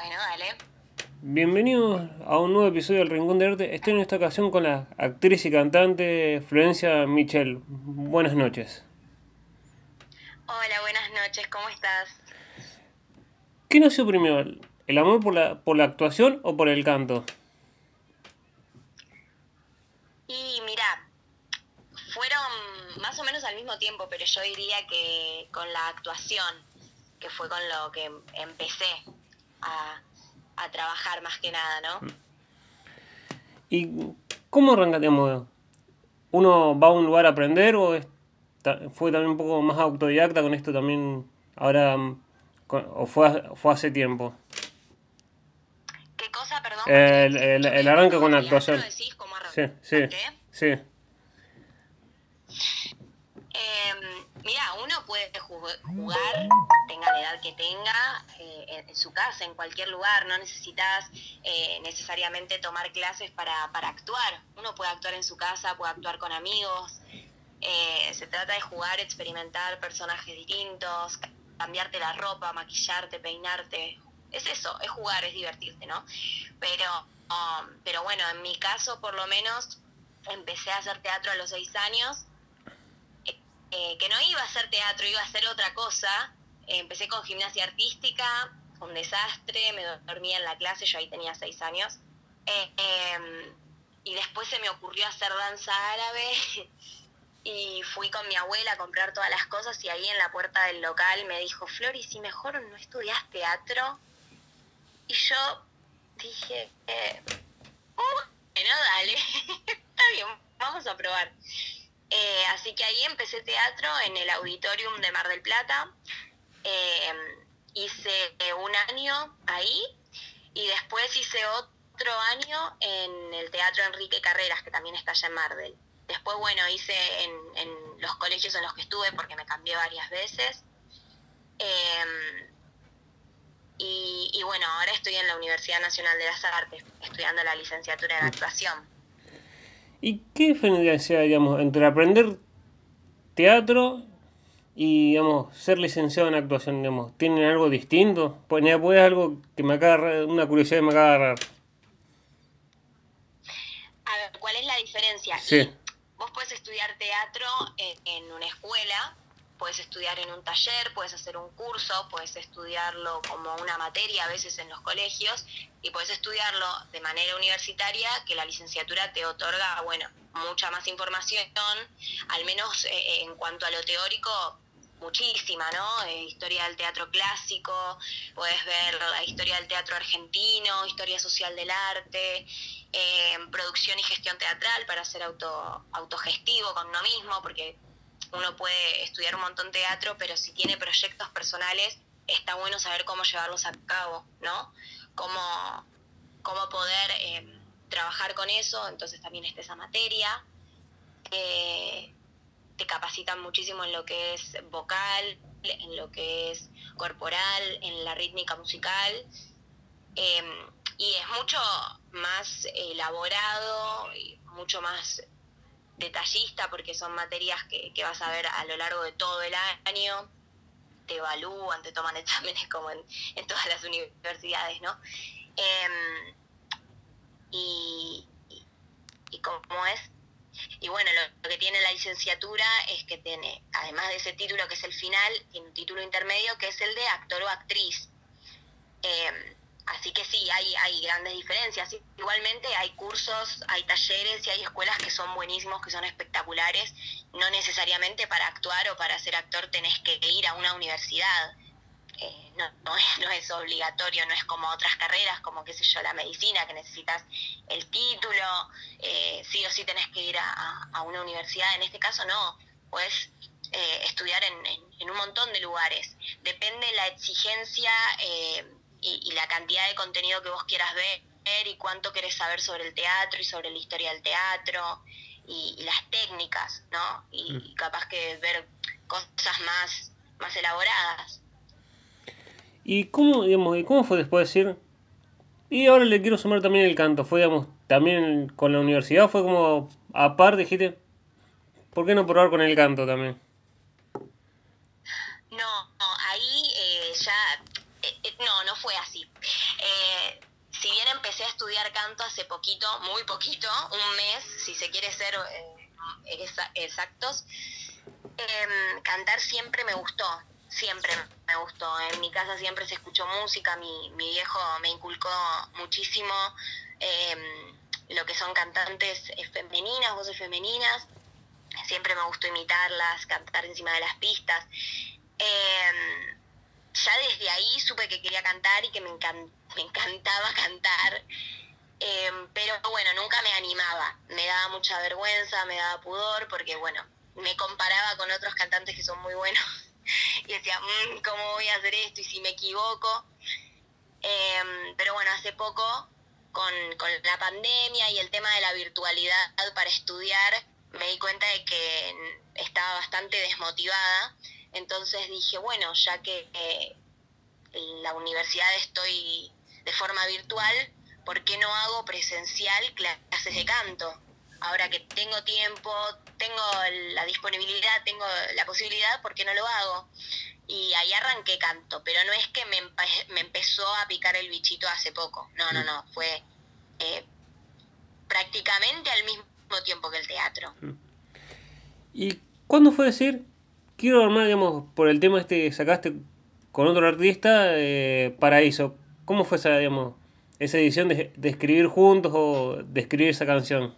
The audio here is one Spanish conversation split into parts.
Bueno, dale. Bienvenidos a un nuevo episodio del Rincón de Arte. Estoy en esta ocasión con la actriz y cantante Florencia Michel. Buenas noches. Hola, buenas noches, ¿cómo estás? ¿Qué nació primero? ¿El amor por la, por la actuación o por el canto? Y mira, fueron más o menos al mismo tiempo, pero yo diría que con la actuación, que fue con lo que empecé a, a trabajar más que nada, ¿no? ¿Y cómo arrancaríamos? ¿Uno va a un lugar a aprender o es- fue también un poco más autodidacta con esto también ahora mm, o fue, fue hace tiempo? ¿Qué cosa, perdón? El- el- el arranque con la actuación. decís, ¿cómo Sí, sí, sí. Mira, uno puede ju- jugar, tenga la edad que tenga, eh, en, su casa, en cualquier lugar. No necesitas eh, necesariamente tomar clases para, para actuar. Uno puede actuar en su casa, puede actuar con amigos. Eh, se trata de jugar, experimentar personajes distintos, ca- cambiarte la ropa, maquillarte, peinarte. Es eso, es jugar, es divertirte, ¿no? Pero, um, pero bueno, en mi caso por lo menos empecé a hacer teatro a los seis años que no iba a hacer teatro, iba a hacer otra cosa. Eh, empecé con gimnasia artística, fue un desastre, me dormía en la clase, yo ahí tenía seis años. Eh, em, y después se me ocurrió hacer danza árabe y fui con mi abuela a comprar todas las cosas y ahí en la puerta del local me dijo, Flori, si mejor no estudias teatro. Y yo dije, eh, bueno, dale, está bien, vamos a probar. Eh, así que ahí empecé teatro en el auditorium de Mar del Plata. Eh, hice un año ahí y después hice otro año en el Teatro Enrique Carreras, que también está allá en Mar del. Después, bueno, hice en, en los colegios en los que estuve porque me cambié varias veces. Eh, y, y bueno, ahora estoy en la Universidad Nacional de las Artes, estudiando la licenciatura en actuación. ¿Y qué diferencia, digamos, entre aprender teatro y, digamos, ser licenciado en actuación, digamos? ¿Tienen algo distinto? Pues, pues algo que me acaba, una curiosidad que me acaba de agarrar. A ver, ¿cuál es la diferencia? Sí. Vos puedes estudiar teatro en, en una escuela, puedes estudiar en un taller, puedes hacer un curso, puedes estudiarlo como una materia a veces en los colegios y puedes estudiarlo de manera universitaria que la licenciatura te otorga, bueno, mucha más información, al menos eh, en cuanto a lo teórico, muchísima, ¿no? Eh, historia del teatro clásico, puedes ver la historia del teatro argentino, historia social del arte, eh, producción y gestión teatral para ser auto, autogestivo con uno mismo, porque uno puede estudiar un montón teatro, pero si tiene proyectos personales, está bueno saber cómo llevarlos a cabo, ¿no? Cómo, cómo poder eh, trabajar con eso, entonces también está esa materia. Eh, te capacitan muchísimo en lo que es vocal, en lo que es corporal, en la rítmica musical. Eh, y es mucho más elaborado y mucho más detallista porque son materias que, que vas a ver a lo largo de todo el año, te evalúan, te toman exámenes como en, todas las universidades, ¿no? Eh, y, y, y es, y bueno, lo, que tiene la licenciatura es que tiene, además de ese título que es el final, tiene un título intermedio que es el de actor o actriz. Eh, Así que sí, hay, hay grandes diferencias. Igualmente hay cursos, hay talleres y hay escuelas que son buenísimos, que son espectaculares. No necesariamente para actuar o para ser actor tenés que ir a una universidad. Eh, no, no, es, no es obligatorio, no es como otras carreras, como qué sé yo, la medicina, que necesitas el título, eh, sí o sí tenés que ir a, a, una universidad. En este caso no, puedes eh, estudiar en, en, en, un montón de lugares. Depende la exigencia eh, y, y, la cantidad de contenido que vos quieras ver y cuánto querés saber sobre el teatro y sobre la historia del teatro y, y las técnicas, ¿no? Y, y, capaz que ver cosas más, más elaboradas. ¿Y cómo, digamos, ¿y cómo fue después de decir? Y ahora le quiero sumar también el canto. ¿Fue, digamos, también con la universidad? ¿Fue como aparte, dijiste? ¿Por qué no probar con el canto también? No, no ahí eh, ya no, no fue así. Eh, si bien empecé a estudiar canto hace poquito, muy poquito, un mes, si se quiere ser eh, exactos, em, cantar siempre me gustó, siempre me gustó. En mi casa siempre se escuchó música, mi, mi viejo me inculcó muchísimo em, lo que son cantantes femeninas, voces femeninas. Siempre me gustó imitarlas, cantar encima de las pistas. Em, ya desde ahí supe que quería cantar y que me, me encantaba cantar. Em, pero bueno, nunca me animaba. Me daba mucha vergüenza, me daba pudor, porque bueno, me comparaba con otros cantantes que son muy buenos y decía, mm, ¿cómo voy a hacer esto? Y si me equivoco. Em, pero bueno, hace poco, con, con la pandemia y el tema de la virtualidad para estudiar, me di cuenta de que estaba bastante desmotivada. Entonces dije, bueno, ya que eh, en la universidad estoy de forma virtual, ¿por qué no hago presencial clases de canto? Ahora que tengo tiempo, tengo la disponibilidad, tengo la posibilidad, ¿por qué no lo hago? Y ahí arranqué canto, pero no es que me, me empezó a picar el bichito hace poco, no, no, no, fue eh, prácticamente al mismo tiempo que el teatro. ¿Y cuándo fue decir, quiero armar, digamos, por el tema este que sacaste con otro artista, eh, Paraíso? ¿Cómo fue esa, digamos, esa edición de, de escribir juntos o de escribir esa canción?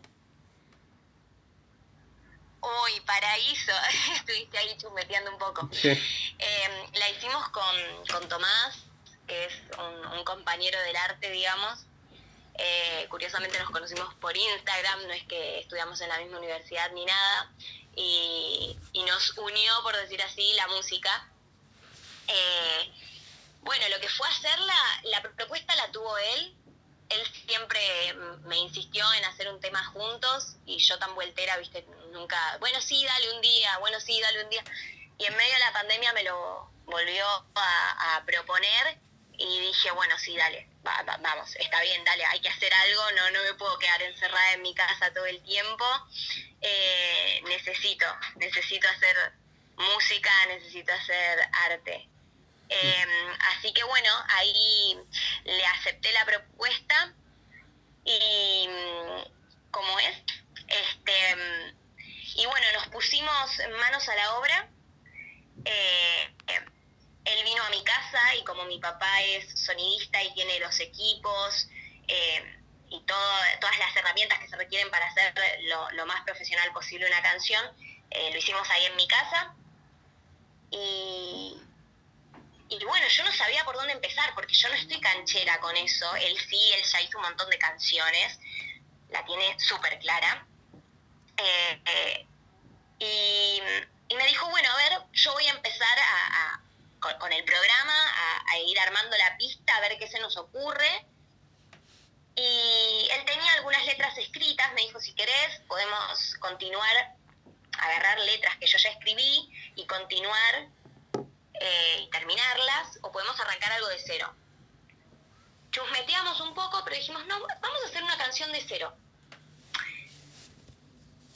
Uy, paraíso, estuviste ahí chumeteando un poco. Em, la hicimos con, Tomás, que es un, compañero del arte, digamos. Eh, curiosamente nos conocimos por Instagram, no es que estudiamos en la misma universidad ni nada. Y, nos unió, por decir así, la música. Eh, bueno, lo que fue hacerla, la propuesta la tuvo él, él siempre me insistió en hacer un tema juntos y yo tan vueltera, viste, nunca, bueno, sí, dale un día, bueno, sí, dale un día. Y en medio de la pandemia me lo volvió a, proponer y dije, bueno, sí, dale, vamos, está bien, dale, hay que hacer algo, no, no me puedo quedar encerrada en mi casa todo el tiempo. Eh, necesito, necesito hacer música, necesito hacer arte. Em, así que bueno, ahí le acepté la propuesta y como es, este, y bueno, nos pusimos manos a la obra. Eh, él vino a mi casa y como mi papá es sonidista y tiene los equipos eh, y todas las herramientas que se requieren para hacer lo, más profesional posible una canción, eh, lo hicimos ahí en mi casa. Y, y bueno, yo no sabía por dónde empezar, porque yo no estoy canchera con eso. Él sí, él ya hizo un montón de canciones, la tiene súper clara. Eh, eh, y, me dijo, bueno, a ver, yo voy a empezar a, con, el programa, a, ir armando la pista, a ver qué se nos ocurre. Y él tenía algunas letras escritas, me dijo, si querés, podemos continuar, agarrar letras que yo ya escribí y continuar eh, y terminarlas, o podemos arrancar algo de cero. Chusmeteamos un poco, pero dijimos, no, vamos a hacer una canción de cero.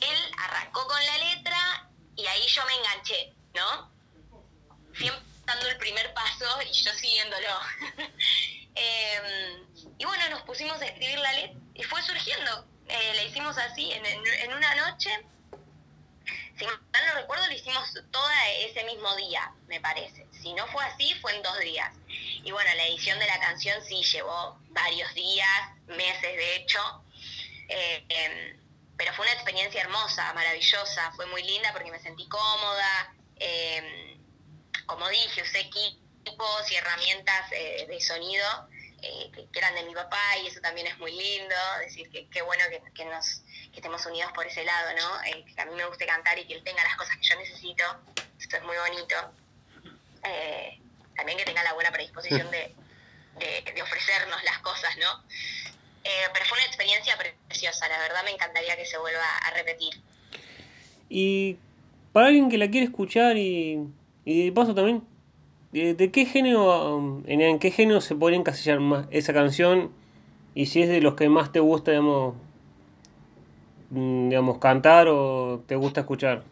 Él arrancó con la letra y ahí yo me enganché, ¿no? Dando el primer paso y yo siguiéndolo. Em, y bueno, nos pusimos a escribir la letra y fue surgiendo. Eh, la hicimos así en, en una noche si mal no recuerdo, lo hicimos todo ese mismo día, me parece. Si no fue así, fue en dos días. Y bueno, la edición de la canción sí llevó varios días, meses de hecho. Eh, em, pero fue una experiencia hermosa, maravillosa, fue muy linda porque me sentí cómoda. Em, como dije, usé equipos y herramientas eh, de sonido eh, que eran de mi papá y eso también es muy lindo, decir que qué bueno que, nos estemos unidos por ese lado, ¿no? Eh, que a mí me guste cantar y que él tenga las cosas que yo necesito, esto es muy bonito. También que tenga la buena predisposición de, ofrecernos las cosas, ¿no? pero fue una experiencia preciosa, la verdad me encantaría que se vuelva a repetir. Y para alguien que la quiere escuchar y, y de paso también ¿De, qué género, en, qué género se podría encasillar más esa canción? Y si es de los que más te gusta, digamos, mm, digamos, cantar o te gusta escuchar.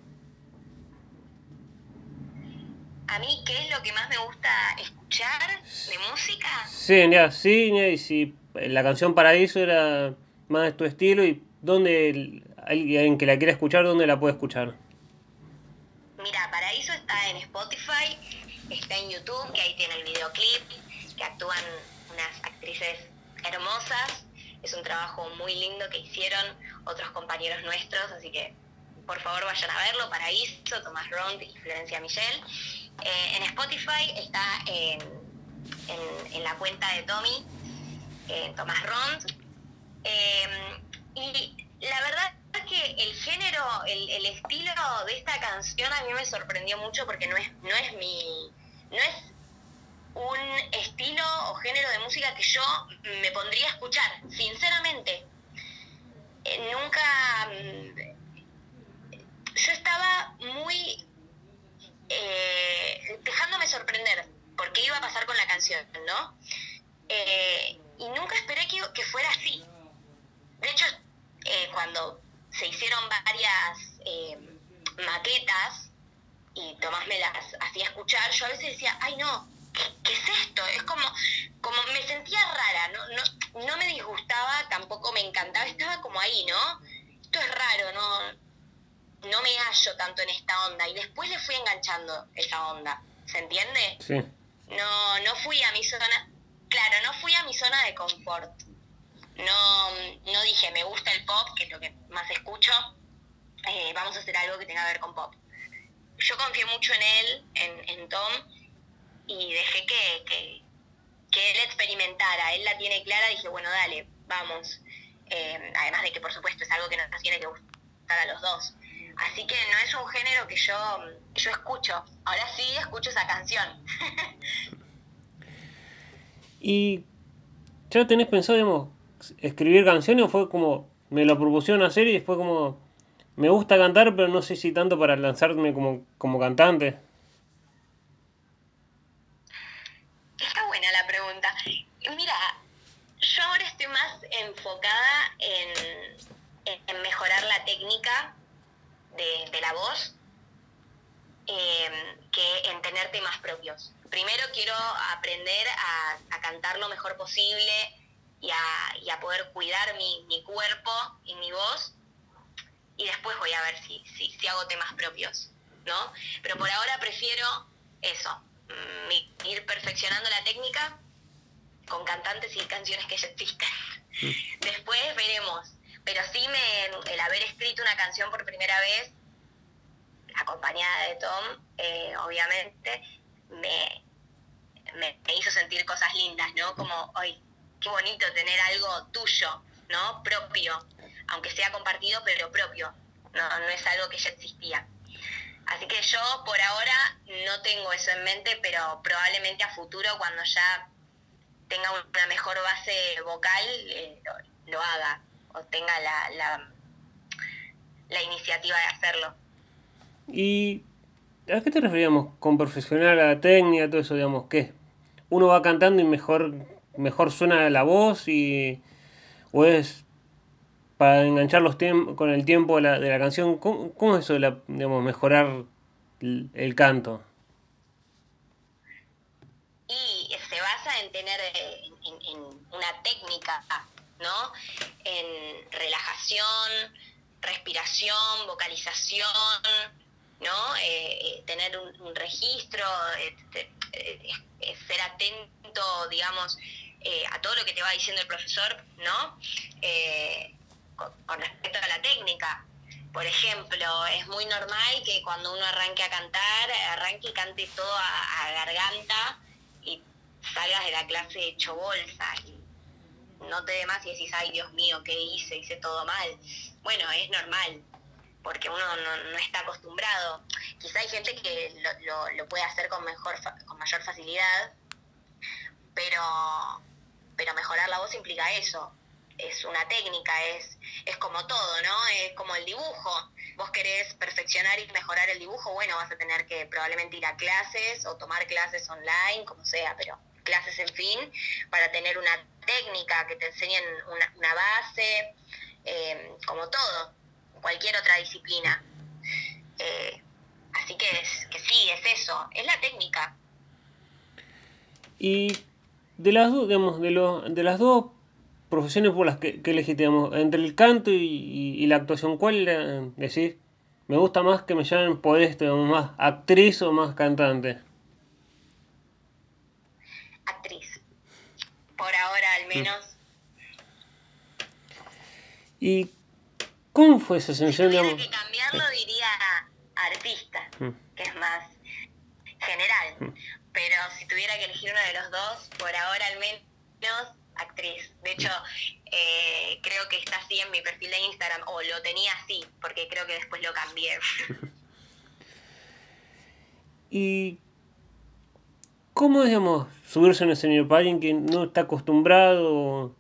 A mí, ¿qué es lo que más me gusta escuchar? de música? Sí, ya, sí, y si la canción Paraíso era más de tu estilo y dónde alguien que la quiera escuchar, ¿dónde la puede escuchar? Mira, Paraíso está en Spotify, está en YouTube, que ahí tiene el videoclip, que actúan unas actrices hermosas. Es un trabajo muy lindo que hicieron otros compañeros nuestros, así que por favor vayan a verlo. Paraíso, Tomás Rond y Florencia Michel. Eh, en Spotify está en, la cuenta de Tommy, Tomás Rond. Eh, y la verdad que el género, el, estilo de esta canción a mí me sorprendió mucho porque no es, no es mi. no es un estilo o género de música que yo me pondría a escuchar, sinceramente. Eh, nunca. Mm, yo estaba muy. Eh, dejándome sorprender por qué iba a pasar con la canción, ¿no? Eh, y nunca esperé que, que fuera así. De hecho, cuando se hicieron varias eh, maquetas y Tomás me las hacía escuchar, yo a veces decía, ay no, ¿qué, es esto? Es como, como me sentía rara, ¿no? No, no me disgustaba, tampoco me encantaba, estaba como ahí, ¿no? Esto es raro, no, no me hallo tanto en esta onda. Y después le fui enganchando esa onda, ¿se entiende? Sí. No, no fui a mi zona, claro, no fui a mi zona de confort no, no dije, me gusta el pop, que es lo que más escucho, eh, vamos a hacer algo que tenga que ver con pop. Yo confié mucho en él, en, Tom, y dejé que, que, él experimentara. Él la tiene clara, dije, bueno, dale, vamos. Eh, además de que, por supuesto, es algo que nos tiene que gustar a los dos. Así que no es un género que yo, yo escucho. Ahora sí escucho esa canción. ¿Y ya tenés pensado, digamos, escribir canciones fue como me lo propusieron hacer y después como me gusta cantar pero no sé si tanto para lanzarme como, como cantante? Está buena la pregunta. Mira, yo ahora estoy más enfocada en, en mejorar la técnica de, la voz em, que en tener temas propios. Primero quiero aprender a, a cantar lo mejor posible, y a, poder cuidar mi, cuerpo y mi voz. Y después voy a ver si, si, hago temas propios, ¿no? Pero por ahora prefiero eso, mm, ir perfeccionando la técnica con cantantes y canciones que ya existen. Después veremos. Pero sí me, el haber escrito una canción por primera vez, acompañada de Tom, eh, obviamente, me, me, hizo sentir cosas lindas, ¿no? Como hoy qué bonito tener algo tuyo, ¿no? Propio, aunque sea compartido, pero propio. No, no es algo que ya existía. Así que yo por ahora no tengo eso en mente, pero probablemente a futuro cuando ya tenga una mejor base vocal eh, lo, haga o tenga la, la, iniciativa de hacerlo. ¿Y a qué te referíamos con profesional, a la técnica, todo eso, digamos, qué? Uno va cantando y mejor mejor suena la voz y o es para enganchar los con el tiempo de la, de la canción. ¿Cómo, es eso de digamos, mejorar el, canto? Y se basa en tener en, una técnica, ¿no? En relajación, respiración, vocalización, ¿no? Eh, eh, tener un, registro, este, eh, ser atento, digamos, eh, a todo lo que te va diciendo el profesor, ¿no? Eh, con, respecto a la técnica. Por ejemplo, es muy normal que cuando uno arranque a cantar, arranque y cante todo a, garganta y salgas de la clase hecho bolsa y no te dé más y decís, ay Dios mío, ¿qué hice? Hice todo mal. Bueno, es normal, porque uno no, está acostumbrado. Quizá hay gente que lo, lo, puede hacer con, mejor, con mayor facilidad, pero pero mejorar la voz implica eso. Es una técnica, es, es como todo, ¿no? Es como el dibujo. Vos querés perfeccionar y mejorar el dibujo, bueno, vas a tener que probablemente ir a clases o tomar clases online, como sea, pero clases en fin, para tener una técnica, que te enseñen una, base, eh, como todo, cualquier otra disciplina. Eh, así que, es, que sí, es eso, es la técnica. Y de las dos, digamos, de, lo, de las dos profesiones por las que, que elegiste, digamos, entre el canto y, la actuación, ¿cuál decís? Me gusta más que me llamen por esto, digamos, más actriz o más cantante. Actriz. Por ahora al menos. ¿Y cómo fue esa sensación? Si tuviera que cambiarlo diría artista, mm. que es más general. Pero si tuviera que elegir uno de los dos, por ahora al menos actriz. De hecho, eh, creo que está así en mi perfil de Instagram, o lo tenía así, porque creo que después lo cambié. ¿Y cómo, digamos, subirse a un escenario para alguien que no está acostumbrado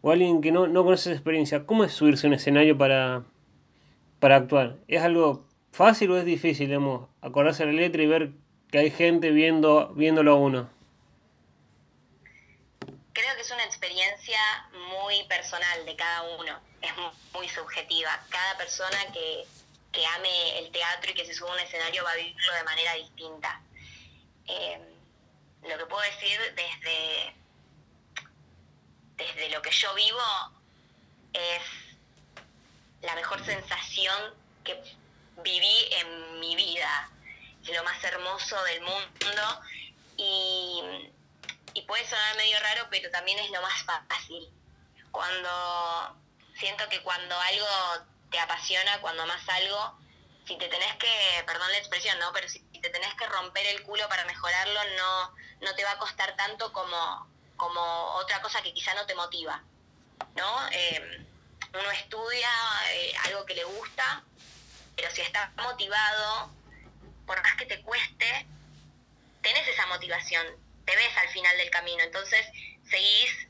o alguien que no, no conoce esa experiencia? ¿Cómo es subirse a un escenario para, para actuar? ¿Es algo fácil o es difícil, digamos, acordarse la letra y ver que hay gente viendo, viéndolo a uno? Creo que es una experiencia muy personal de cada uno, es muy subjetiva. Cada persona que, ame el teatro y que se suba a un escenario va a vivirlo de manera distinta. Eh, lo que puedo decir desde, desde lo que yo vivo es la mejor sensación que viví en mi vida lo más hermoso del mundo y, puede sonar medio raro, pero también es lo más fácil. Cuando siento que cuando algo te apasiona, cuando amas algo, si te tenés que, perdón la expresión, ¿no? Pero si te tenés que romper el culo para mejorarlo, no, no te va a costar tanto como, como otra cosa que quizá no te motiva, ¿no? Eh, uno estudia eh, algo que le gusta, pero si está motivado, por más que te cueste, tenés esa motivación, te ves al final del camino, entonces seguís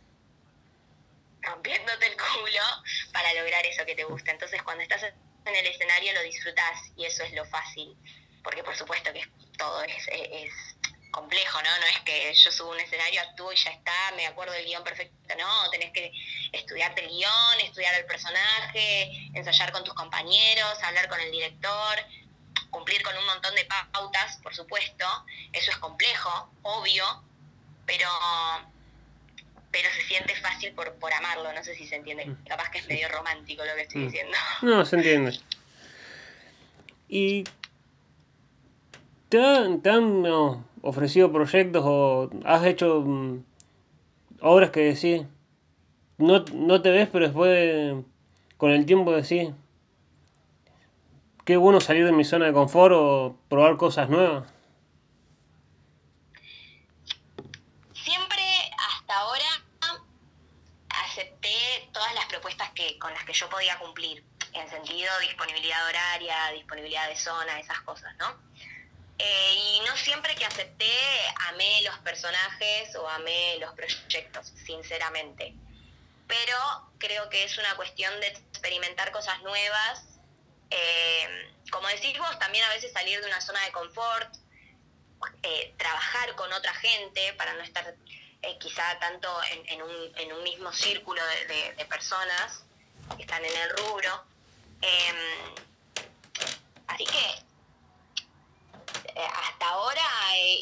rompiéndote el culo para lograr eso que te gusta. Entonces cuando estás en el escenario lo disfrutás y eso es lo fácil, porque por supuesto que todo es, complejo, ¿no? No es que yo subo un escenario, actúo y ya está, me acuerdo del guion perfecto, no, tenés que estudiarte el guion, estudiar el personaje, ensayar con tus compañeros, hablar con el director, cumplir con un montón de pautas, por supuesto, eso es complejo, obvio, pero pero se siente fácil por, por amarlo, no sé si se entiende, mm. capaz que es medio romántico lo que estoy mm. diciendo. No, se entiende. ¿Y te han, te han ofrecido proyectos o has hecho mm, obras que decís, no, no te ves, pero después con el tiempo decís, qué bueno salir de mi zona de confort o probar cosas nuevas. Siempre hasta ahora acepté todas las propuestas que, con las que yo podía cumplir, en sentido disponibilidad horaria, disponibilidad de zona, esas cosas, ¿no? Eh, y no siempre que acepté amé los personajes o amé los proyectos, sinceramente. Pero creo que es una cuestión de experimentar cosas nuevas eh, como decís vos, también a veces salir de una zona de confort, eh, trabajar con otra gente para no estar eh, quizá tanto en, un, mismo círculo de, personas que están en el rubro. Em, así que hasta ahora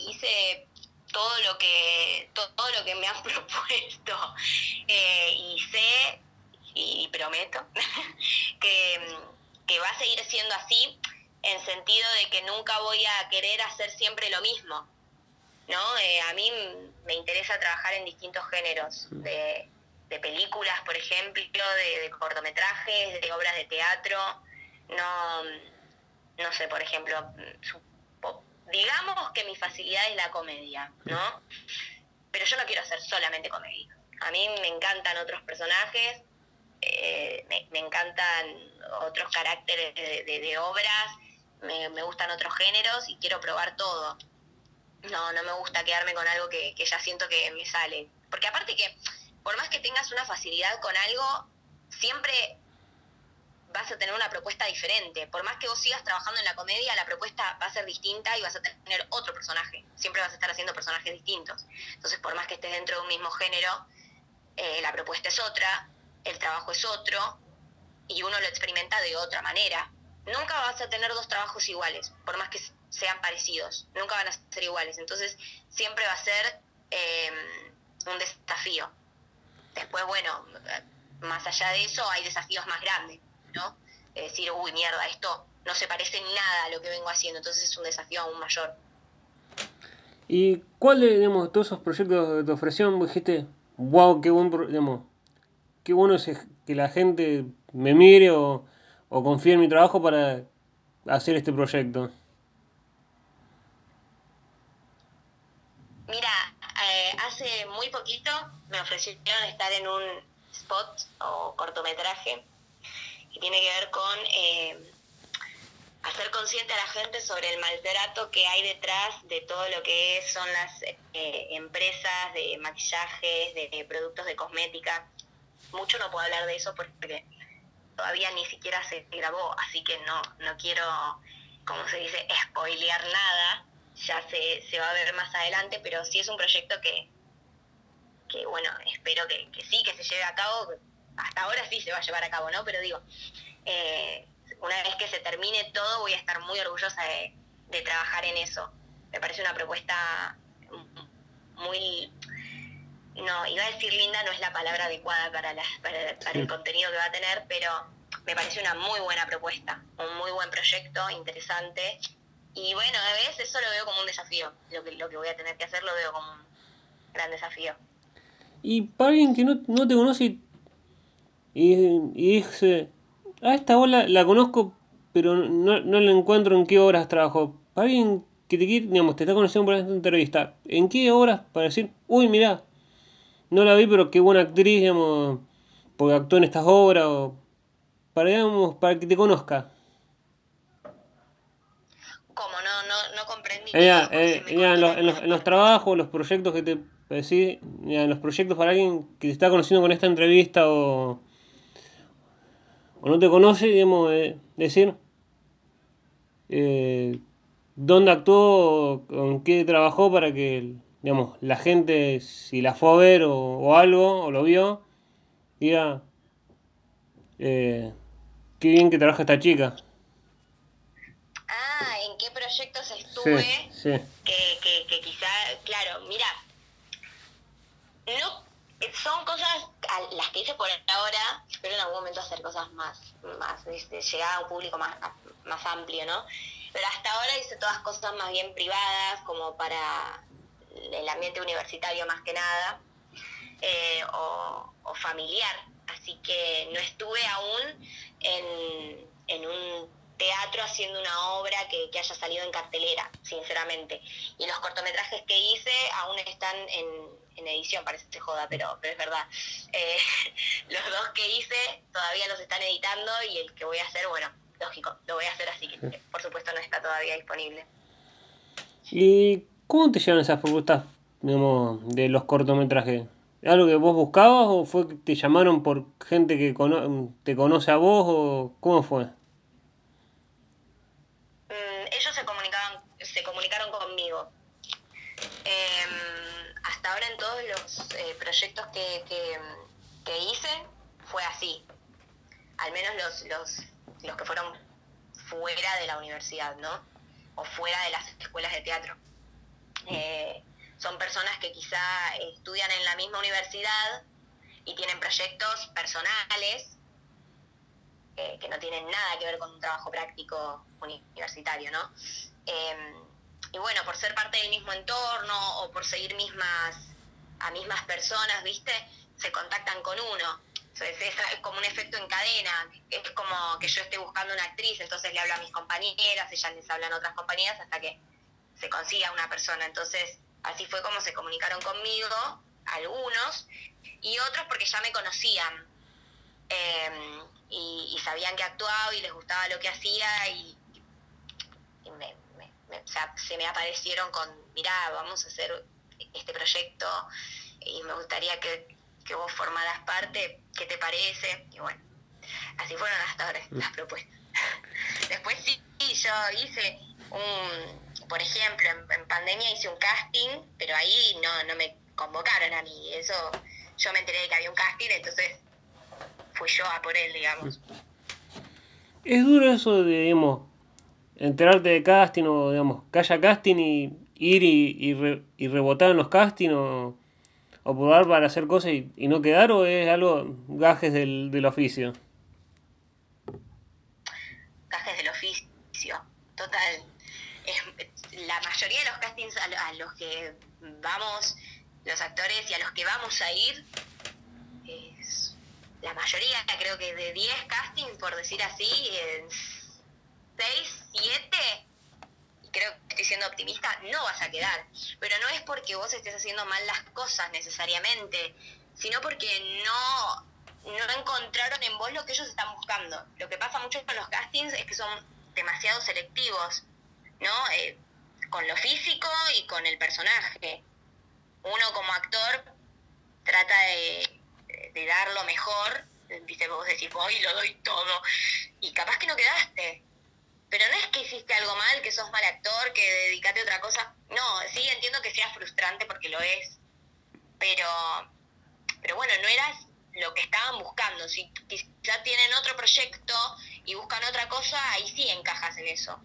hice todo lo que todo lo que me han propuesto y sé y prometo que que va a seguir siendo así en sentido de que nunca voy a querer hacer siempre lo mismo. ¿no? Eh, a mí me interesa trabajar en distintos géneros, de, películas, por ejemplo, de, cortometrajes, de obras de teatro. No, no sé, por ejemplo, digamos que mi facilidad es la comedia, ¿no? Pero yo no quiero hacer solamente comedia. A mí me encantan otros personajes, eh, me, encantan otros caracteres de, obras, me, gustan otros géneros y quiero probar todo. No, no me gusta quedarme con algo que, ya siento que me sale. Porque aparte que, por más que tengas una facilidad con algo, siempre vas a tener una propuesta diferente. Por más que vos sigas trabajando en la comedia, la propuesta va a ser distinta y vas a tener otro personaje. Siempre vas a estar haciendo personajes distintos. Entonces, por más que estés dentro de un mismo género, eh, la propuesta es otra el trabajo es otro y uno lo experimenta de otra manera. Nunca vas a tener dos trabajos iguales, por más que sean parecidos, nunca van a ser iguales. Entonces siempre va a ser em, un desafío. Después, bueno, más allá de eso hay desafíos más grandes, ¿no? Es decir, uy, mierda, esto no se parece nada a lo que vengo haciendo, entonces es un desafío aún mayor. ¿Y cuál de digamos, todos esos proyectos de ofrecieron? Dijiste, wow, qué buen, digamos, qué bueno es que la gente me mire o, o confíe en mi trabajo para hacer este proyecto. Mira, eh, hace muy poquito me ofrecieron estar en un spot o cortometraje que tiene que ver con eh, hacer consciente a la gente sobre el maltrato que hay detrás de todo lo que son las eh, empresas de maquillajes, de productos de cosmética. Mucho no puedo hablar de eso porque todavía ni siquiera se grabó, así que no, no quiero, como se dice, spoilear nada, ya se, se va a ver más adelante, pero sí es un proyecto que, que bueno, espero que, sí, que se lleve a cabo, hasta ahora sí se va a llevar a cabo, ¿no? Pero digo, eh, una vez que se termine todo voy a estar muy orgullosa de, trabajar en eso. Me parece una propuesta muy no, iba a decir linda, no es la palabra adecuada para, para, el contenido que va a tener, pero me parece una muy buena propuesta, un muy buen proyecto, interesante. Y bueno, a veces eso lo veo como un desafío. Lo que, lo que voy a tener que hacer lo veo como un gran desafío. Y para alguien que no, no te conoce y, y dice, ah, esta bola la conozco, pero no, no la encuentro en qué horas trabajo. Para alguien que te, digamos, te está conociendo por esta entrevista, ¿en qué horas para decir, uy, mira, no la vi, pero qué buena actriz, digamos, porque actuó en estas obras, o para, digamos, para que te conozca. ¿Cómo? No, no, no comprendí. Eh, eh, en, los, en, los, en, los, trabajos, los proyectos que te decís, en los proyectos para alguien que te está conociendo con esta entrevista o, o no te conoce, digamos, eh, decir eh, dónde actuó, con qué trabajó para que digamos, la gente, si la fue a ver o, algo, o lo vio, diga, eh, qué bien que trabaja esta chica. Ah, ¿en qué proyectos estuve? Sí, Que, que, que quizá, claro, mira, no, son cosas a las que hice por ahora, espero en algún momento hacer cosas más, más este, llegar a un público más, más amplio, ¿no? Pero hasta ahora hice todas cosas más bien privadas, como para el ambiente universitario más que nada, eh, o, familiar. Así que no estuve aún en, un teatro haciendo una obra que, haya salido en cartelera, sinceramente. Y los cortometrajes que hice aún están en, edición, parece que se joda, pero, pero es verdad. Eh, los dos que hice todavía los están editando y el que voy a hacer, bueno, lógico, lo voy a hacer así que por supuesto no está todavía disponible. ¿Y ¿Cómo te llegan esas propuestas digamos, de los cortometrajes? ¿Algo que vos buscabas o fue que te llamaron por gente que te conoce a vos o cómo fue? Mm, ellos se comunicaban, se comunicaron conmigo. Em, hasta ahora en todos los eh, proyectos que, que, hice fue así. Al menos los, los, los que fueron fuera de la universidad, ¿no? O fuera de las escuelas de teatro. Eh, son personas que quizá estudian en la misma universidad y tienen proyectos personales eh, que no tienen nada que ver con un trabajo práctico universitario, ¿no? Em, y bueno, por ser parte del mismo entorno o por seguir mismas a mismas personas, ¿viste? Se contactan con uno. es, como un efecto en cadena. Es como que yo esté buscando una actriz, entonces le hablo a mis compañeras, ellas les hablan a otras compañeras hasta que se consiga una persona. Entonces, así fue como se comunicaron conmigo, algunos, y otros porque ya me conocían. Em, y, sabían que actuaba y les gustaba lo que hacía y, se me aparecieron con, mirá, vamos a hacer este proyecto y me gustaría que, que vos formaras parte, ¿qué te parece? Y bueno, así fueron hasta ahora las propuestas. Después sí, yo hice un, por ejemplo, en, pandemia hice un casting, pero ahí no, no me convocaron a mí. Eso, yo me enteré de que había un casting, entonces fui yo a por él, digamos. Es duro eso de, digamos, enterarte de casting o, digamos, que haya casting y, ir y, y, rebotar en los castings o, o, probar para hacer cosas y, no quedar o es algo gajes del, del oficio? Gajes del oficio, total. La mayoría de los castings a, los que vamos, los actores y a los que vamos a ir, es, la mayoría, creo que de 10 castings, por decir así, en 6, 7 creo que estoy siendo optimista, no vas a quedar. Pero no es porque vos estés haciendo mal las cosas necesariamente, sino porque no, no encontraron en vos lo que ellos están buscando. Lo que pasa mucho con los castings es que son demasiado selectivos, ¿no? Eh, con lo físico y con el personaje. Uno como actor trata de, dar lo mejor, dice vos decís, voy lo doy todo, y capaz que no quedaste, pero no es que hiciste algo mal, que sos mal actor, que dedicate a otra cosa. No, sí entiendo que sea frustrante porque lo es. Pero, pero bueno, no eras lo que estaban buscando. Si quizá tienen otro proyecto y buscan otra cosa, ahí sí encajas en eso.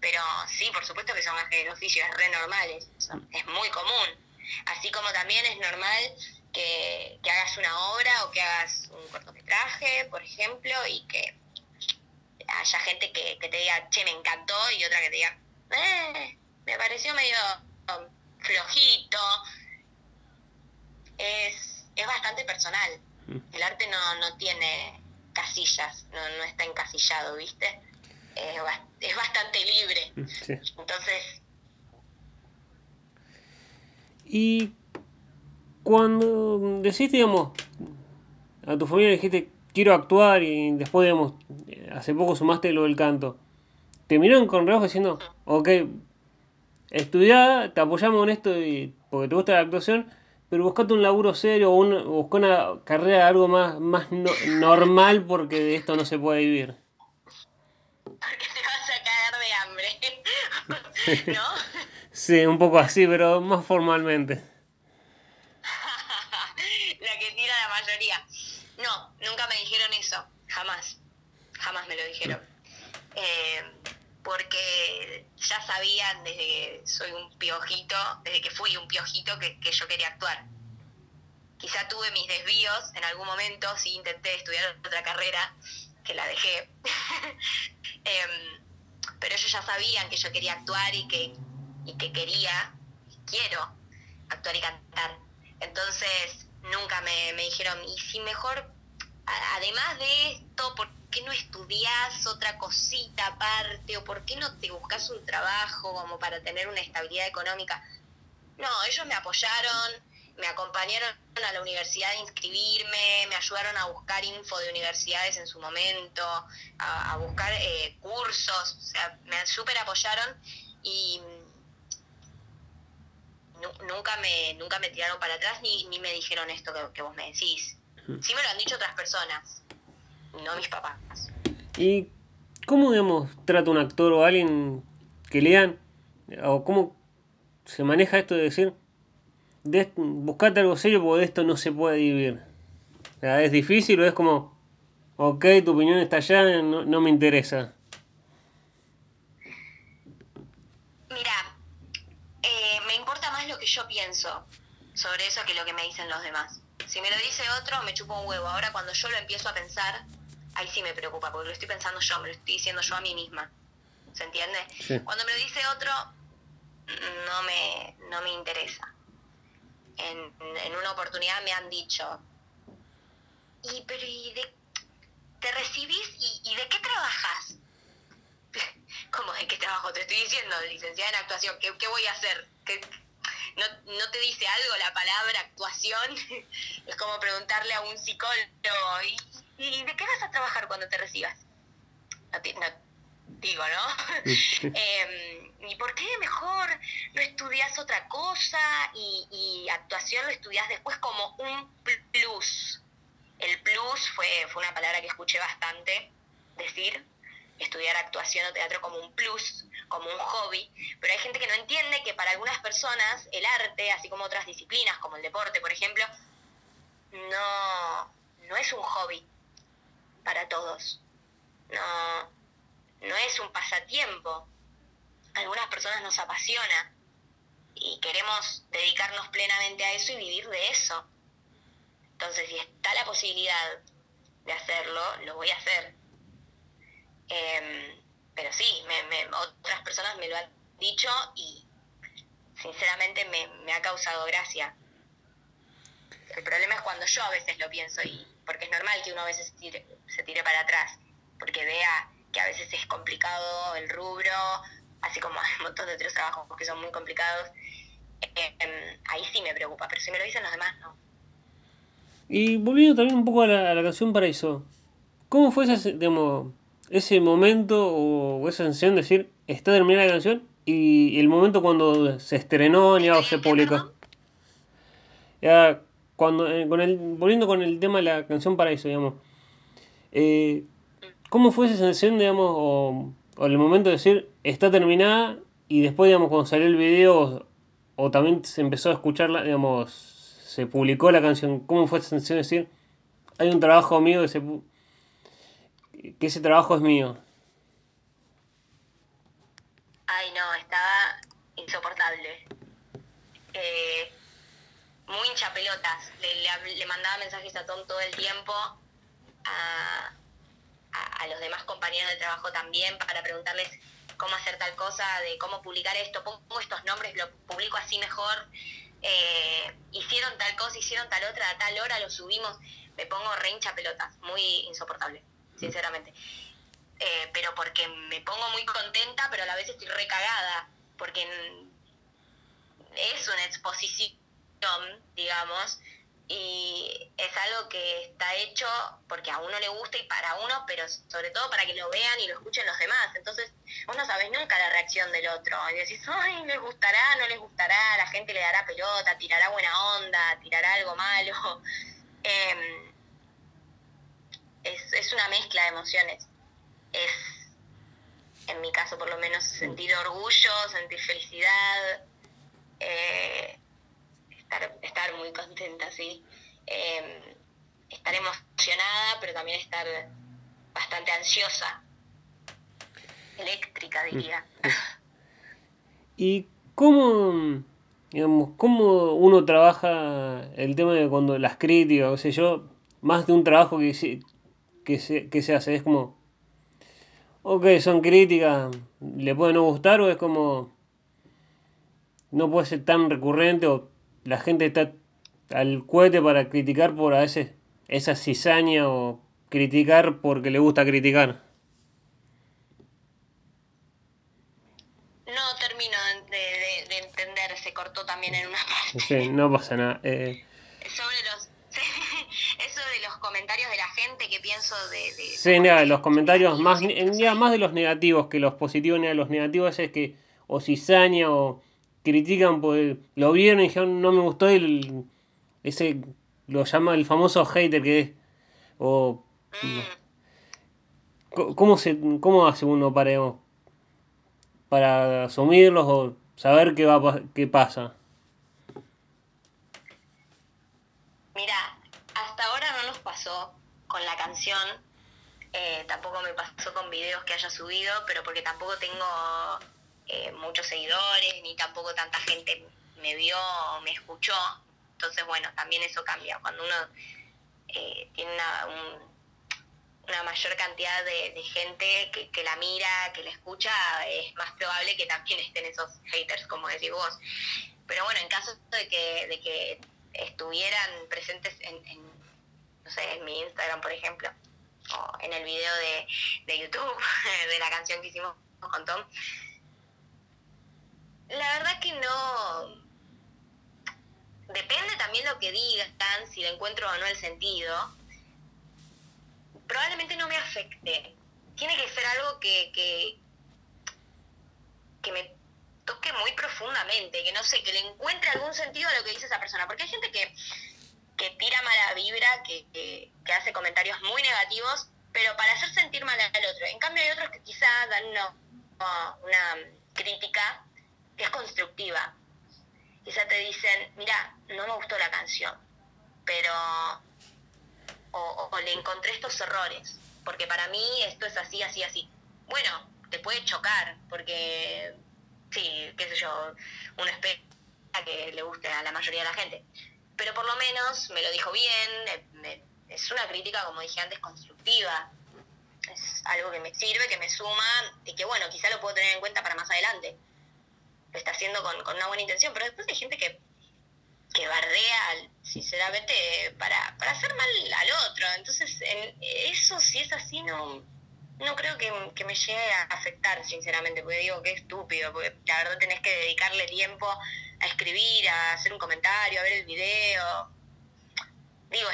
Pero sí, por supuesto que son gajes del oficio, es re normal, es, es muy común. Así como también es normal que, que hagas una obra o que hagas un cortometraje, por ejemplo, y que haya gente que, te diga, che, me encantó, y otra que te diga, eh, me pareció medio flojito. Es, es bastante personal. Mm. El arte no, no tiene casillas, no, no está encasillado, ¿viste? Es bastante libre. Mm, Entonces... Y cuando decís, digamos, a tu familia dijiste, quiero actuar y después, digamos, hace poco sumaste lo del canto. Te miraron con reojo diciendo, ok, estudiá, te apoyamos en esto y, porque te gusta la actuación, pero buscate un laburo serio o, busca una carrera algo más, más normal porque de esto no se puede vivir. Porque te vas a caer de hambre, ¿no? sí, un poco así, pero más formalmente. la que tira la mayoría. No, nunca me dijeron eso, jamás, jamás me lo dijeron. Eh, porque ya sabían desde que soy un piojito, desde que fui un piojito, que, yo quería actuar. Quizá tuve mis desvíos en algún momento, sí intenté estudiar otra carrera, que la dejé. Em, pero ellos ya sabían que yo quería actuar y que, y que quería, quiero actuar y cantar. Entonces, nunca me, me dijeron, y si mejor, además de esto, ¿por qué no estudias otra cosita aparte? ¿O por qué no te buscas un trabajo como para tener una estabilidad económica? No, ellos me apoyaron, me acompañaron a la universidad a inscribirme, me ayudaron a buscar info de universidades en su momento, a, buscar eh, cursos, o sea, me súper apoyaron y nunca me, nunca me tiraron para atrás ni, ni me dijeron esto que, vos me decís. Sí me lo han dicho otras personas, no mis papás. ¿Y cómo, digamos, trata un actor o alguien que lean? ¿O cómo se maneja esto de decir, de, buscate algo serio porque de esto no se puede vivir? ¿Es difícil o es como, ok, tu opinión está allá, no, no me interesa? yo pienso sobre eso que lo que me dicen los demás. Si me lo dice otro, me chupo un huevo. Ahora cuando yo lo empiezo a pensar, ahí sí me preocupa, porque lo estoy pensando yo, me lo estoy diciendo yo a mí misma. ¿Se entiende? Cuando me lo dice otro, no me, no me interesa. En, una oportunidad me han dicho, ¿y, pero, ¿y de, te recibís y, de qué trabajas? ¿Cómo de qué trabajo? Te estoy diciendo, licenciada en actuación, ¿qué, qué voy a hacer? ¿Qué, no, no te dice algo la palabra actuación, es como preguntarle a un psicólogo, ¿y, de qué vas a trabajar cuando te recibas? No, digo, ¿no? Em, ¿Y por qué mejor no estudias otra cosa y, actuación lo estudias después como un plus? El plus fue, fue una palabra que escuché bastante decir, estudiar actuación o teatro como un plus, como un hobby, pero hay gente que no entiende que para algunas personas el arte, así como otras disciplinas, como el deporte, por ejemplo, no, no es un hobby para todos. No, no es un pasatiempo. Algunas personas nos apasiona y queremos dedicarnos plenamente a eso y vivir de eso. Entonces, si está la posibilidad de hacerlo, lo voy a hacer. Em, pero sí, otras personas me lo han dicho y sinceramente me, ha causado gracia. El problema es cuando yo a veces lo pienso y porque es normal que uno a veces se tire para atrás, porque vea que a veces es complicado el rubro, así como hay un montón de otros trabajos que son muy complicados. Em, ahí sí me preocupa, pero si me lo dicen los demás, no. Y volviendo también un poco a la, a la canción Paraíso, ¿cómo fue ese, digamos, ese momento o esa sensación de decir, está terminada la canción y el momento cuando se estrenó ya, o se publicó? Ya, cuando, eh, con el, volviendo con el tema de la canción Paraíso, digamos, eh, ¿cómo fue esa sensación, digamos, o, o, el momento de decir, está terminada y después, digamos, cuando salió el video o también se empezó a escucharla, digamos, se publicó la canción, ¿cómo fue esa sensación de decir, hay un trabajo mío que, se, que ese trabajo es mío? Ay, no, estaba insoportable. Eh, muy hincha pelotas. Le, le, mandaba mensajes a Tom todo el tiempo, a, a, los demás compañeros de trabajo también, para preguntarles cómo hacer tal cosa, de cómo publicar esto, pongo estos nombres, lo publico así mejor, eh, hicieron tal cosa, hicieron tal otra, a tal hora lo subimos, me pongo re hincha pelotas, muy insoportable, sinceramente. Eh, pero porque me pongo muy contenta, pero a la vez estoy recagada, porque es una exposición, digamos, y es algo que está hecho porque a uno le gusta y para uno, pero sobre todo para que lo vean y lo escuchen los demás. Entonces, vos no sabes nunca la reacción del otro. Y decís, ay, les gustará, no les gustará, la gente le dará pelota, tirará buena onda, tirará algo malo. Em, es, es una mezcla de emociones. Es, en mi caso por lo menos, sentir orgullo, sentir felicidad. Eh, estar, muy contenta, sí. Em, estar emocionada, pero también estar bastante ansiosa. Eléctrica, mm, diría. ¿Y cómo, digamos, cómo uno trabaja el tema de cuando las críticas, o sea, yo, más de un trabajo que se, que se, que se hace, es como, ok, son críticas, le puede no gustar o es como, no puede ser tan recurrente o la gente está al cohete para criticar por a veces esa cizaña o criticar porque le gusta criticar. No termino de, entender, se cortó también en una parte. Sí, no pasa nada. Eh. Sobre los eso de los comentarios de la gente que pienso de... sí, nada, los comentarios más, más de los negativos que los positivos, ni los negativos es que o cizaña o critican, pues lo vieron y dijeron no me gustó y ese lo llama el famoso hater que es. O, ¿cómo, se, ¿Cómo hace uno para, para asumirlos o saber qué, va, qué pasa? Mira, hasta ahora no nos pasó con la canción, eh, tampoco me pasó con videos que haya subido, pero porque tampoco tengo eh, muchos seguidores, ni tampoco tanta gente me vio o me escuchó. Entonces, bueno, también eso cambia. Cuando uno eh, tiene una, una mayor cantidad de, gente que, la mira, que la escucha, es más probable que también estén esos haters, como decís vos. Pero bueno, en caso de que, de que estuvieran presentes en, no sé, en mi Instagram, por ejemplo, o en el video de, de YouTube, de la canción que hicimos con Tom, la verdad que no. Depende también lo que digan, si le encuentro o no el sentido. Probablemente no me afecte. Tiene que ser algo que, que, que me toque muy profundamente, que no sé, que le encuentre algún sentido a lo que dice esa persona. Porque hay gente que, que tira mala vibra, que, que, que hace comentarios muy negativos, pero para hacer sentir mal al otro. En cambio hay otros que quizá dan una, una crítica es constructiva. Quizá te dicen, mira, no me gustó la canción, pero... O, le encontré estos errores, porque para mí esto es así, así, así. Bueno, te puede chocar, porque, sí, qué sé yo, uno espera que le guste a la mayoría de la gente. Pero por lo menos me lo dijo bien, es una crítica, como dije antes, constructiva. Es algo que me sirve, que me suma y que, bueno, quizá lo puedo tener en cuenta para más adelante. Está haciendo con, con una buena intención, pero después hay gente que que bardea sinceramente para, para hacer mal al otro. Entonces, en eso si es así no no creo que, me llegue a afectar, sinceramente, porque digo que es estúpido, porque la verdad tenés que dedicarle tiempo a escribir, a hacer un comentario, a ver el video. Digo,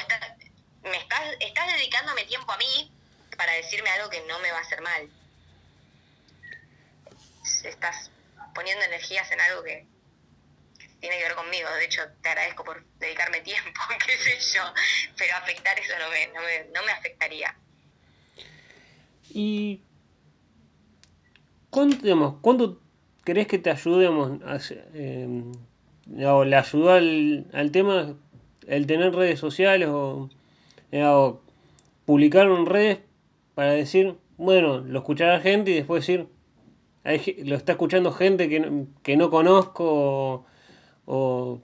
me estás, estás dedicándome tiempo a mí para decirme algo que no me va a hacer mal. Estás poniendo energías en algo que, tiene que ver conmigo. De hecho, te agradezco por dedicarme tiempo, qué sé yo, pero afectar eso no me, no me, no me afectaría. ¿Y cuánto, cuánto crees que te ayudemos? Eh, o le ayudó al, al, tema el tener redes sociales o, eh, o, publicar en redes para decir, bueno, lo escuchará gente y después decir, lo está escuchando gente que que no conozco o, o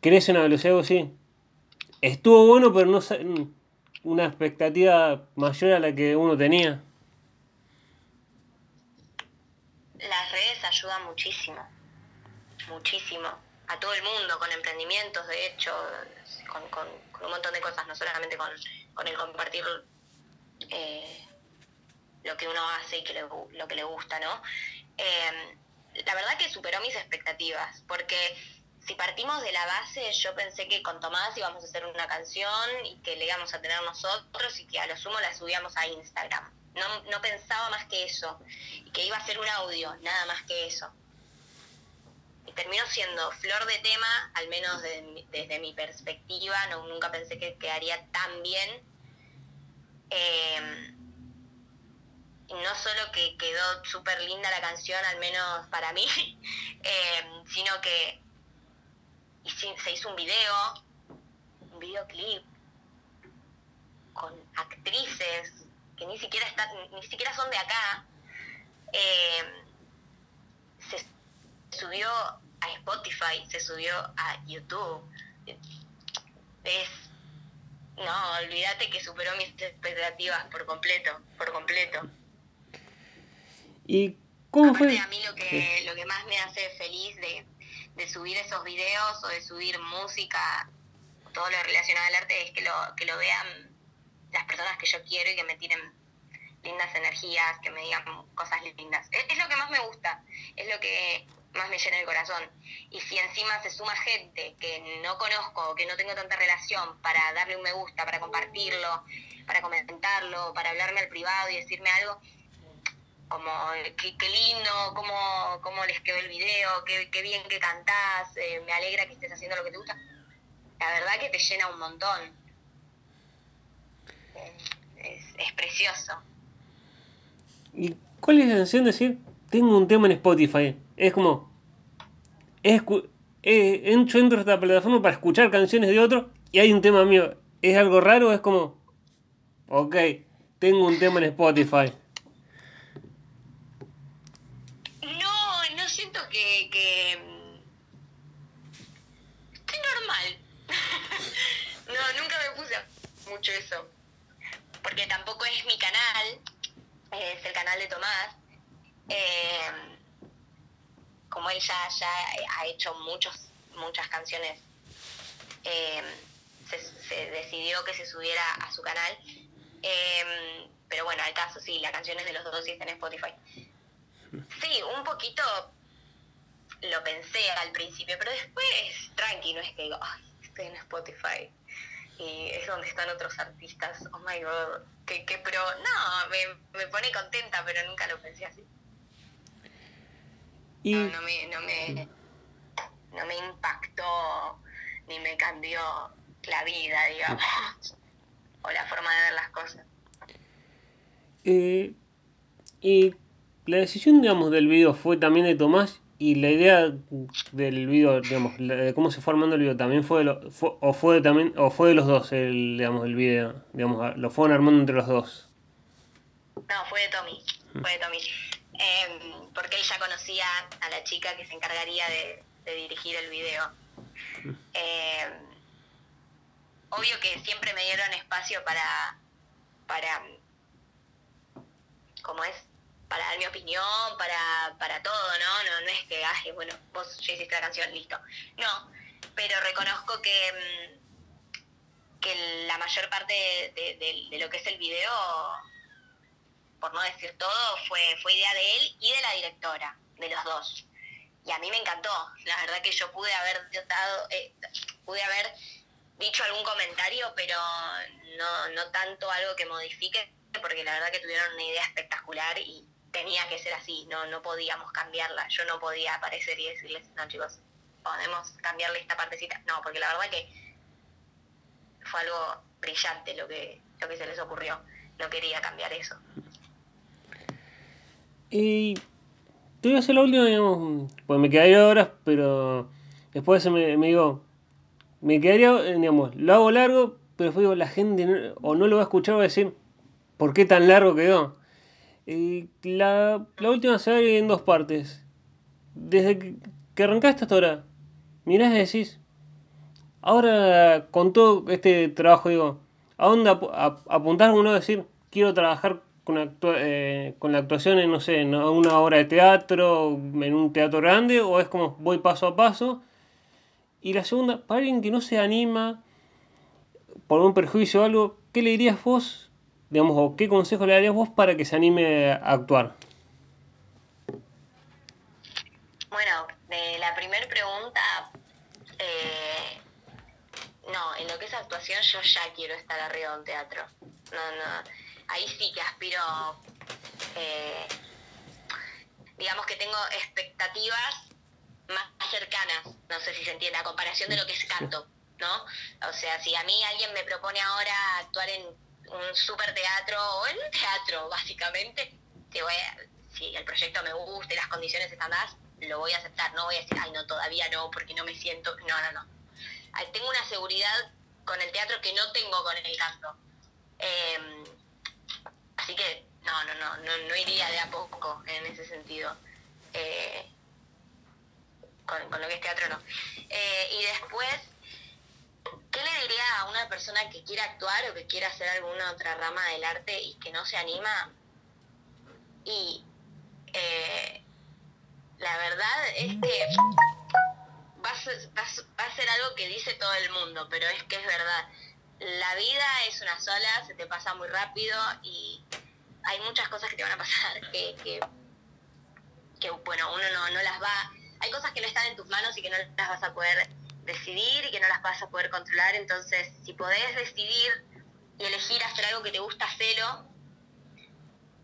crece una velocidad así. Estuvo bueno, pero no una expectativa mayor a la que uno tenía. Las redes ayudan muchísimo, muchísimo, a todo el mundo, con emprendimientos, de hecho, con, un montón de cosas, no solamente con, el compartir eh, lo que uno hace y que lo que le gusta, ¿no? Eh, la verdad que superó mis expectativas, porque si partimos de la base, yo pensé que con Tomás íbamos a hacer una canción y que le íbamos a tener nosotros y que a lo sumo la subíamos a Instagram. No, no pensaba más que eso, y que iba a ser un audio, nada más que eso. Y terminó siendo flor de tema, al menos desde mi perspectiva, no, nunca pensé que quedaría tan bien. Eh, no solo que quedó súper linda la canción, al menos para mí, eh, sino que se hizo un video, un videoclip con actrices que ni siquiera están, ni siquiera son de acá. Eh, se subió a Spotify, se subió a YouTube. Es no, olvídate que superó mis expectativas por completo, por completo. ¿Y cómo Aparte, fue? A mí lo que, lo que más me hace feliz de, subir esos videos o de subir música, todo lo relacionado al arte, es que lo, que lo vean las personas que yo quiero y que me tienen lindas energías, que me digan cosas lindas. Es, es, lo que más me gusta, es lo que más me llena el corazón. Y si encima se suma gente que no conozco, que no tengo tanta relación, para darle un me gusta, para compartirlo, para comentarlo, para hablarme al privado y decirme algo, como qué, qué lindo, cómo, cómo, les quedó el video, qué, qué bien que cantás, eh, me alegra que estés haciendo lo que te gusta. La verdad que te llena un montón. Es, es precioso. ¿Y cuál es la sensación de decir, tengo un tema en Spotify? Es como, es, eh, entro, entro a esta plataforma para escuchar canciones de otro y hay un tema mío. ¿Es algo raro? Es como, ok, tengo un tema en Spotify. que, mm, estoy normal. no, nunca me puse eso. Porque tampoco es mi canal, es el canal de Tomás. Eh, como él ya, ya ha hecho muchos, muchas canciones, eh, se, decidió que se subiera a su canal. Eh, pero bueno, al caso sí, la canción es de los dos y está en Spotify. Sí, un poquito lo pensé al principio, pero después, tranqui, no es que digo, estoy en Spotify y es donde están otros artistas, oh my god, qué, qué pro. No, me, me, pone contenta, pero nunca lo pensé así. Y... No, no, me, no, me, no me impactó ni me cambió la vida, digamos, o la forma de ver las cosas. Eh, y la decisión, digamos, del video fue también de Tomás y la idea del video, digamos, de cómo se fue armando el video, también fue, de lo, o fue también o fue de los dos el, digamos, el video, digamos, lo fueron armando entre los dos. No, fue de Tommy, fue de Tommy. Em, porque él ya conocía a la chica que se encargaría de, de dirigir el video. Eh, obvio que siempre me dieron espacio para, para, ¿cómo es? Para dar mi opinión, para, para todo, ¿no? ¿no? No es que, ay, bueno, vos ya hiciste la canción, listo. No, pero reconozco que, mm, que la mayor parte de, lo que es el video por no decir todo, fue, fue idea de él y de la directora, de los dos. Y a mí me encantó. La verdad que yo pude haber dado, eh, pude haber dicho algún comentario, pero no, no tanto algo que modifique, porque la verdad que tuvieron una idea espectacular y tenía que ser así, no, no podíamos cambiarla. Yo no podía aparecer y decirles, no chicos, podemos cambiarle esta partecita. No, porque la verdad que fue algo brillante lo que, lo que se les ocurrió. No quería cambiar eso. Y te voy a hacer la última, digamos, pues me quedaría horas, pero después me, me digo, me quedaría, digamos, lo hago largo, pero después digo, la gente o no lo va a escuchar va a decir, ¿por qué tan largo quedó? La, la última se va a ir en dos partes. Desde que, que arrancaste hasta ahora, mirás y decís, ahora con todo este trabajo, digo, ¿a dónde apuntar uno a decir, quiero trabajar con, eh, con la actuación en, no sé, en una obra de teatro, en un teatro grande, o es como voy paso a paso. Y la segunda, para alguien que no se anima por un perjuicio o algo, ¿qué le dirías vos, digamos, o qué consejo le darías vos para que se anime a actuar? Bueno, de la primera pregunta, eh, no, en lo que es actuación yo ya quiero estar arriba de un teatro. No, no ahí sí que aspiro, eh, digamos que tengo expectativas más cercanas, no sé si se entiende, a comparación de lo que es canto, ¿no? O sea, si a mí alguien me propone ahora actuar en un super teatro o en un teatro, básicamente, te voy si el proyecto me gusta y las condiciones están dadas, lo voy a aceptar, no voy a decir, ay, no, todavía no, porque no me siento, no, no, no. Tengo una seguridad con el teatro que no tengo con el canto. Eh, Así que no, no, no, no, no iría de a poco en ese sentido. Eh, con, lo que es teatro no. Eh, y después, ¿qué le diría a una persona que quiera actuar o que quiera hacer alguna otra rama del arte y que no se anima? Y eh, la verdad es que va a, ser, algo que dice todo el mundo, pero es que es verdad la vida es una sola, se te pasa muy rápido y hay muchas cosas que te van a pasar que, que, bueno, uno no, no las va... Hay cosas que no están en tus manos y que no las vas a poder decidir y que no las vas a poder controlar, entonces si podés decidir y elegir hacer algo que te gusta, hacerlo,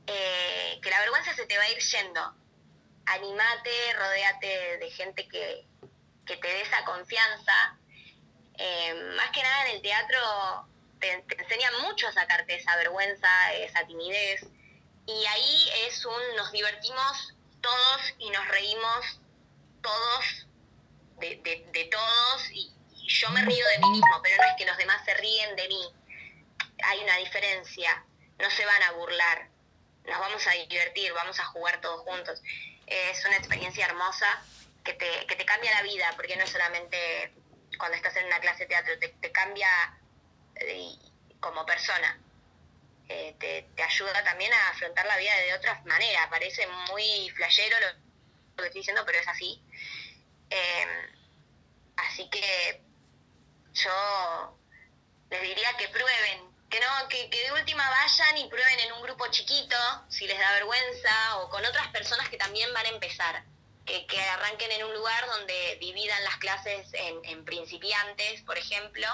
eh, que la vergüenza se te va a ir yendo. Animate, rodéate de gente que, que te dé esa confianza, eh, más que nada en el teatro te, enseñan mucho a sacarte esa vergüenza, esa timidez, y ahí es un nos divertimos todos y nos reímos todos de, todos, y, yo me río de mí mismo, pero no es que los demás se ríen de mí. Hay una diferencia, no se van a burlar, nos vamos a divertir, vamos a jugar todos juntos. Es una experiencia hermosa que te, que te cambia la vida, porque no es solamente cuando estás en una clase de teatro, te, cambia eh, como persona. Eh, te, ayuda también a afrontar la vida de otra manera. Parece muy flayero lo, que estoy diciendo, pero es así. Em, así que yo les diría que prueben, que no, que, que, de última vayan y prueben en un grupo chiquito, si les da vergüenza, o con otras personas que también van a empezar que, arranquen en un lugar donde dividan las clases en, principiantes, por ejemplo,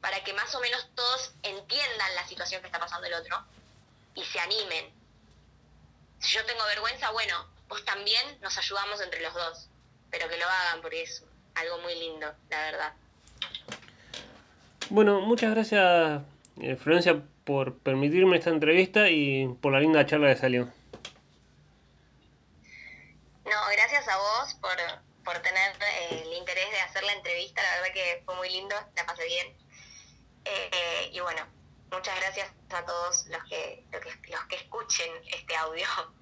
para que más o menos todos entiendan la situación que está pasando el otro y se animen. Si yo tengo vergüenza, bueno, vos también nos ayudamos entre los dos, pero que lo hagan porque es algo muy lindo, la verdad. Bueno, muchas gracias, eh, Florencia, por permitirme esta entrevista y por la linda charla que salió. No, gracias a vos por, tener eh, el interés de hacer la entrevista, la verdad que fue muy lindo, la pasé bien. Eh, y bueno, muchas gracias a todos los que, los que escuchen este audio.